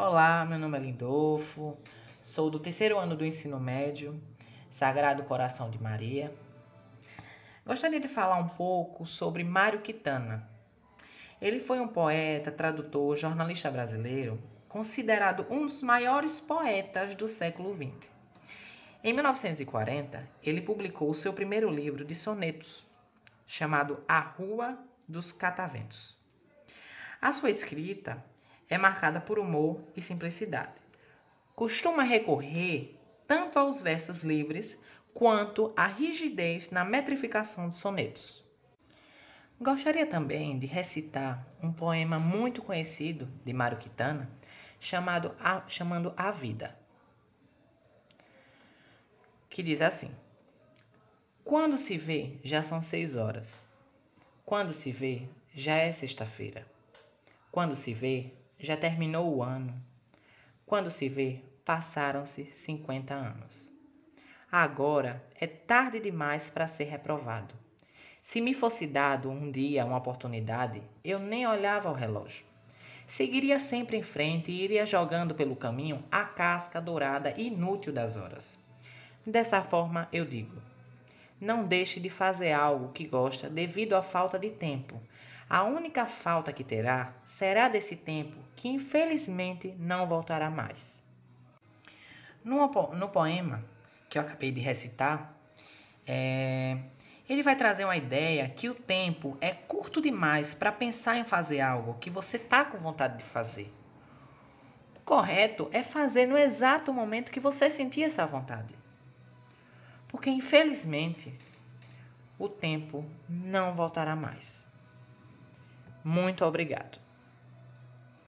Olá, meu nome é Lindolfo, sou do terceiro ano do ensino médio, Sagrado Coração de Maria. Gostaria de falar um pouco sobre Mário Quintana. Ele foi um poeta, tradutor, jornalista brasileiro, considerado um dos maiores poetas do século XX. Em 1940, ele publicou seu primeiro livro de sonetos, chamado A Rua dos Cataventos. A sua escrita é marcada por humor e simplicidade. Costuma recorrer tanto aos versos livres quanto à rigidez na metrificação de sonetos. Gostaria também de recitar um poema muito conhecido de Mário Quintana, chamado a, chamando A Vida, que diz assim: Quando se vê, já são seis horas. Quando se vê, já é sexta-feira. Quando se vê, já terminou o ano. Quando se vê, passaram-se 50 anos. Agora é tarde demais para ser reprovado. Se me fosse dado um dia uma oportunidade, eu nem olhava o relógio. Seguiria sempre em frente e iria jogando pelo caminho a casca dourada inútil das horas. Dessa forma, eu digo: não deixe de fazer algo que gosta devido à falta de tempo, a única falta que terá será desse tempo que infelizmente não voltará mais. No, no poema que eu acabei de recitar, é, ele vai trazer uma ideia que o tempo é curto demais para pensar em fazer algo que você está com vontade de fazer. O correto é fazer no exato momento que você sentir essa vontade. Porque infelizmente o tempo não voltará mais. Muito obrigado.